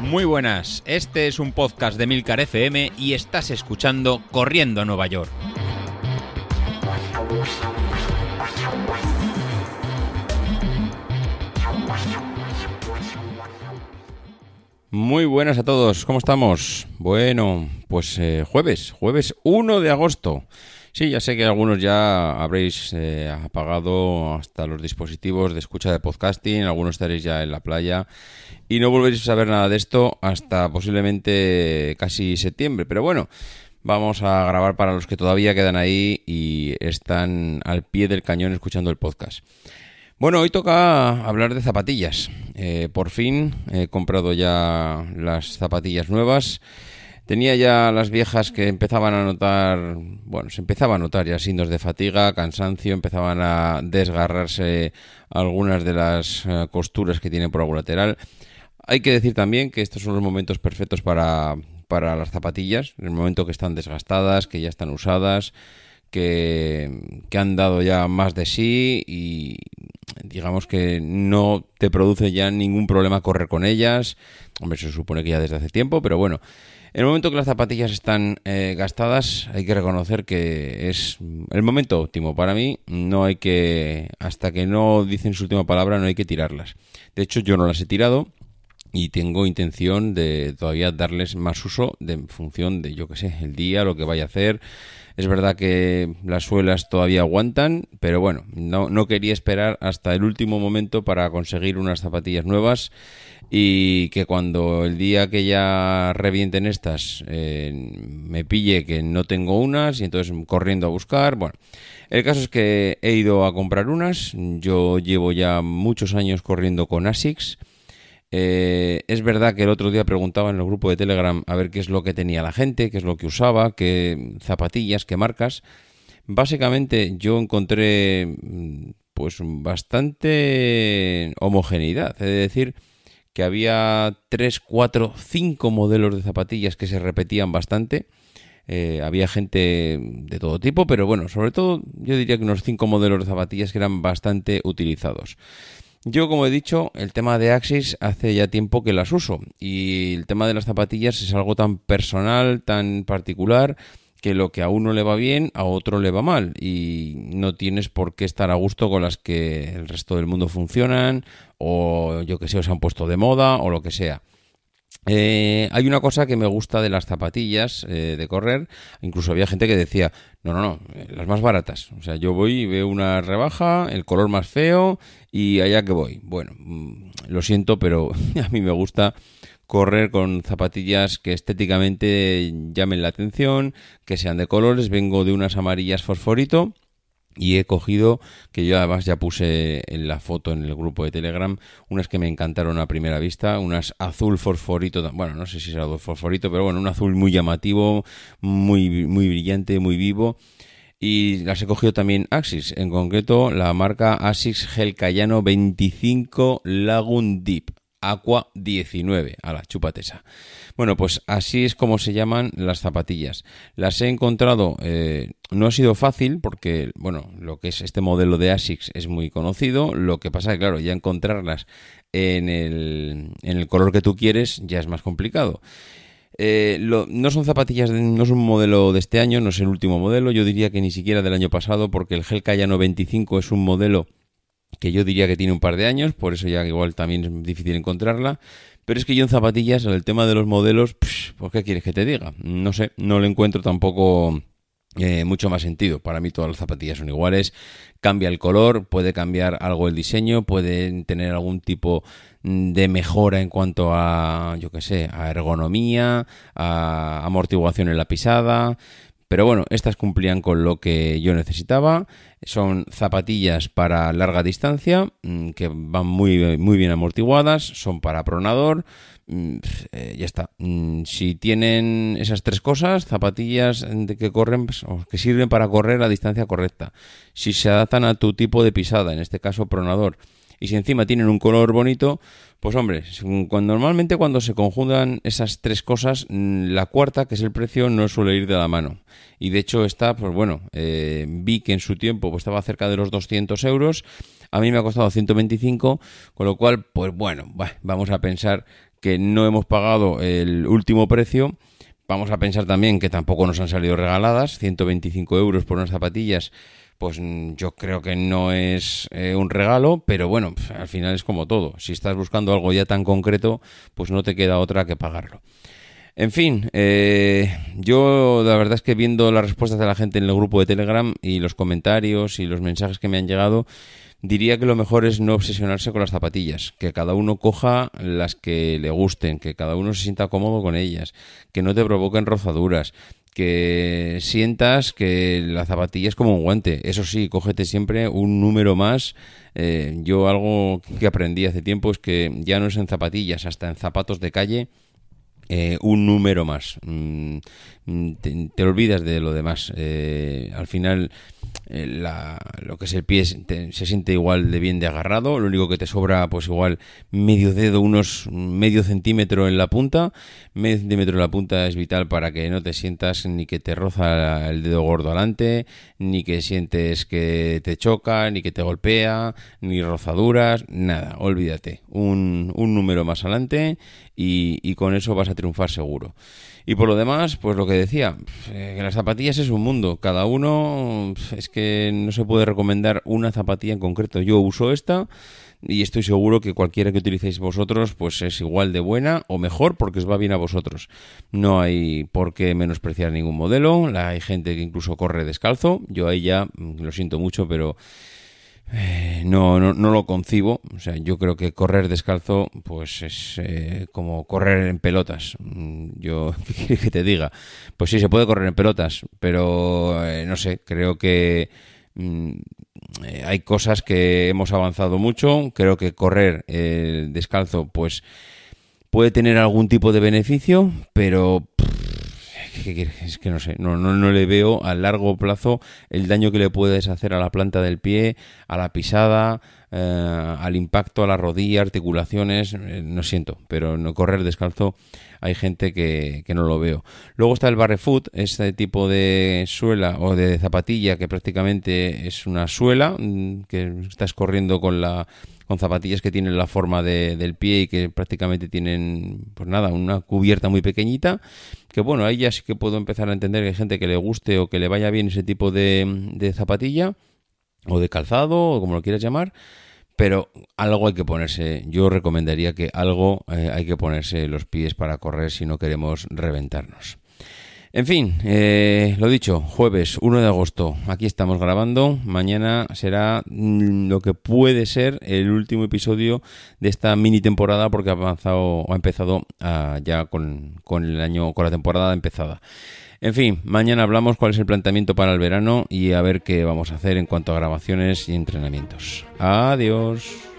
Muy buenas, este es un podcast de Milcar FM y estás escuchando Corriendo a Nueva York. Muy buenas a todos, ¿cómo estamos? Bueno, pues eh, jueves, jueves 1 de agosto. Sí, ya sé que algunos ya habréis eh, apagado hasta los dispositivos de escucha de podcasting, algunos estaréis ya en la playa y no volveréis a saber nada de esto hasta posiblemente casi septiembre. Pero bueno, vamos a grabar para los que todavía quedan ahí y están al pie del cañón escuchando el podcast. Bueno, hoy toca hablar de zapatillas. Eh, por fin he comprado ya las zapatillas nuevas. Tenía ya las viejas que empezaban a notar, bueno, se empezaba a notar ya signos de fatiga, cansancio, empezaban a desgarrarse algunas de las eh, costuras que tienen por algún lateral. Hay que decir también que estos son los momentos perfectos para, para las zapatillas, en el momento que están desgastadas, que ya están usadas, que, han dado ya más de sí y digamos que no te produce ya ningún problema correr con ellas. Hombre, se supone que ya desde hace tiempo, pero bueno. En el momento que las zapatillas están eh, gastadas, hay que reconocer que es el momento óptimo. Para mí, no hay que, hasta que no dicen su última palabra, no hay que tirarlas. De hecho, yo no las he tirado y tengo intención de todavía darles más uso de, en función de, yo qué sé, el día, lo que vaya a hacer. Es verdad que las suelas todavía aguantan, pero bueno, no, no quería esperar hasta el último momento para conseguir unas zapatillas nuevas y que cuando el día que ya revienten estas eh, me pille que no tengo unas y entonces corriendo a buscar, bueno, el caso es que he ido a comprar unas, yo llevo ya muchos años corriendo con ASICS, eh, es verdad que el otro día preguntaba en el grupo de Telegram a ver qué es lo que tenía la gente, qué es lo que usaba, qué zapatillas, qué marcas. Básicamente yo encontré mm, pues bastante homogeneidad, es decir, que había 3, 4, 5 modelos de zapatillas que se repetían bastante. Eh, había gente de todo tipo, pero bueno, sobre todo yo diría que unos 5 modelos de zapatillas que eran bastante utilizados. Yo, como he dicho, el tema de Axis hace ya tiempo que las uso y el tema de las zapatillas es algo tan personal, tan particular, que lo que a uno le va bien, a otro le va mal y no tienes por qué estar a gusto con las que el resto del mundo funcionan o yo que sé, se han puesto de moda o lo que sea. Eh, hay una cosa que me gusta de las zapatillas eh, de correr. Incluso había gente que decía, no, no, no, eh, las más baratas. O sea, yo voy y veo una rebaja, el color más feo y allá que voy. Bueno, mm, lo siento, pero a mí me gusta correr con zapatillas que estéticamente llamen la atención, que sean de colores. Vengo de unas amarillas fosforito y he cogido, que yo además ya puse en la foto en el grupo de Telegram, unas que me encantaron a primera vista, unas azul fosforito, bueno, no sé si será azul fosforito, pero bueno, un azul muy llamativo, muy, muy brillante, muy vivo. Y las he cogido también Axis, en concreto la marca Asics Gel Cayano 25 Lagoon Deep. Aqua 19. A la chupatesa. Bueno, pues así es como se llaman las zapatillas. Las he encontrado, eh, no ha sido fácil porque, bueno, lo que es este modelo de ASICS es muy conocido. Lo que pasa es que, claro, ya encontrarlas en el, en el color que tú quieres ya es más complicado. Eh, no son zapatillas, no es un modelo de este año, no es el último modelo. Yo diría que ni siquiera del año pasado, porque el Cayano 25 es un modelo que yo diría que tiene un par de años, por eso ya igual también es difícil encontrarla. Pero es que yo en zapatillas, el tema de los modelos, pues ¿qué quieres que te diga? No sé, no le encuentro tampoco eh, mucho más sentido. Para mí todas las zapatillas son iguales. Cambia el color, puede cambiar algo el diseño, pueden tener algún tipo de mejora en cuanto a, yo qué sé, a ergonomía, a amortiguación en la pisada. Pero bueno, estas cumplían con lo que yo necesitaba. Son zapatillas para larga distancia, mm, que van muy, muy bien amortiguadas, son para pronador. Mm, eh, ya está. Mm, si tienen esas tres cosas, zapatillas que corren, pues, que sirven para correr a distancia correcta. Si se adaptan a tu tipo de pisada, en este caso pronador, y si encima tienen un color bonito, pues hombre, cuando, normalmente cuando se conjuntan esas tres cosas, mm, la cuarta, que es el precio, no suele ir de la mano. Y de hecho está, pues bueno, eh, vi que en su tiempo pues estaba cerca de los 200 euros, a mí me ha costado 125, con lo cual, pues bueno, vamos a pensar que no hemos pagado el último precio. Vamos a pensar también que tampoco nos han salido regaladas, 125 euros por unas zapatillas pues mm, yo creo que no es eh, un regalo, pero bueno, al final es como todo. Si estás buscando algo ya tan concreto, pues no te queda otra que pagarlo. En fin, eh, yo la verdad es que viendo las respuestas de la gente en el grupo de Telegram y los comentarios y los mensajes que me han llegado, diría que lo mejor es no obsesionarse con las zapatillas, que cada uno coja las que le gusten, que cada uno se sienta cómodo con ellas, que no te provoquen rozaduras, que sientas que la zapatilla es como un guante. Eso sí, cógete siempre un número más. Eh, yo algo que aprendí hace tiempo es que ya no es en zapatillas, hasta en zapatos de calle. Eh, un número más. Mm, mm, te, olvidas de lo demás. Eh, al final eh, lo que es el pie se siente igual de bien de agarrado, lo único que te sobra pues igual medio dedo, unos medio centímetro en la punta, medio centímetro en la punta es vital para que no te sientas ni que te roza el dedo gordo adelante, ni que sientes que te choca, ni que te golpea, ni rozaduras, nada, olvídate, un, un número más adelante y, y con eso vas a triunfar seguro. Y por lo demás, pues lo que decía, eh, que las zapatillas es un mundo. Cada uno es que no se puede recomendar una zapatilla en concreto. Yo uso esta y estoy seguro que cualquiera que utilicéis vosotros pues es igual de buena o mejor porque os va bien a vosotros. No hay por qué menospreciar ningún modelo. hay gente que incluso corre descalzo. Yo ahí ya mm, lo siento mucho, pero eh, no, no, no, lo concibo. O sea, yo creo que correr descalzo, pues es eh, como correr en pelotas. Mm, yo, ¿qué que te diga? Pues sí, se puede correr en pelotas, pero eh, no sé, creo que mm, hay cosas que hemos avanzado mucho. Creo que correr descalzo, pues puede tener algún tipo de beneficio, pero es que no sé, no, no, no, le veo a largo plazo el daño que le puedes hacer a la planta del pie, a la pisada, eh, al impacto, a la rodilla, articulaciones, eh, no siento, pero no correr descalzo hay gente que, que, no lo veo. Luego está el barrefoot, este tipo de suela o de zapatilla que prácticamente es una suela mm, que estás corriendo con la con zapatillas que tienen la forma de, del pie y que prácticamente tienen, pues nada, una cubierta muy pequeñita. Que bueno, ahí ya sí que puedo empezar a entender que hay gente que le guste o que le vaya bien ese tipo de, de zapatilla o de calzado o como lo quieras llamar. Pero algo hay que ponerse, yo recomendaría que algo eh, hay que ponerse los pies para correr si no queremos reventarnos. En fin, eh, lo dicho, jueves 1 de agosto, aquí estamos grabando. Mañana será mm, lo que puede ser el último episodio de esta mini temporada porque ha avanzado, ha empezado ah, ya con, con el año, con la temporada empezada. En fin, mañana hablamos cuál es el planteamiento para el verano y a ver qué vamos a hacer en cuanto a grabaciones y entrenamientos. Adiós.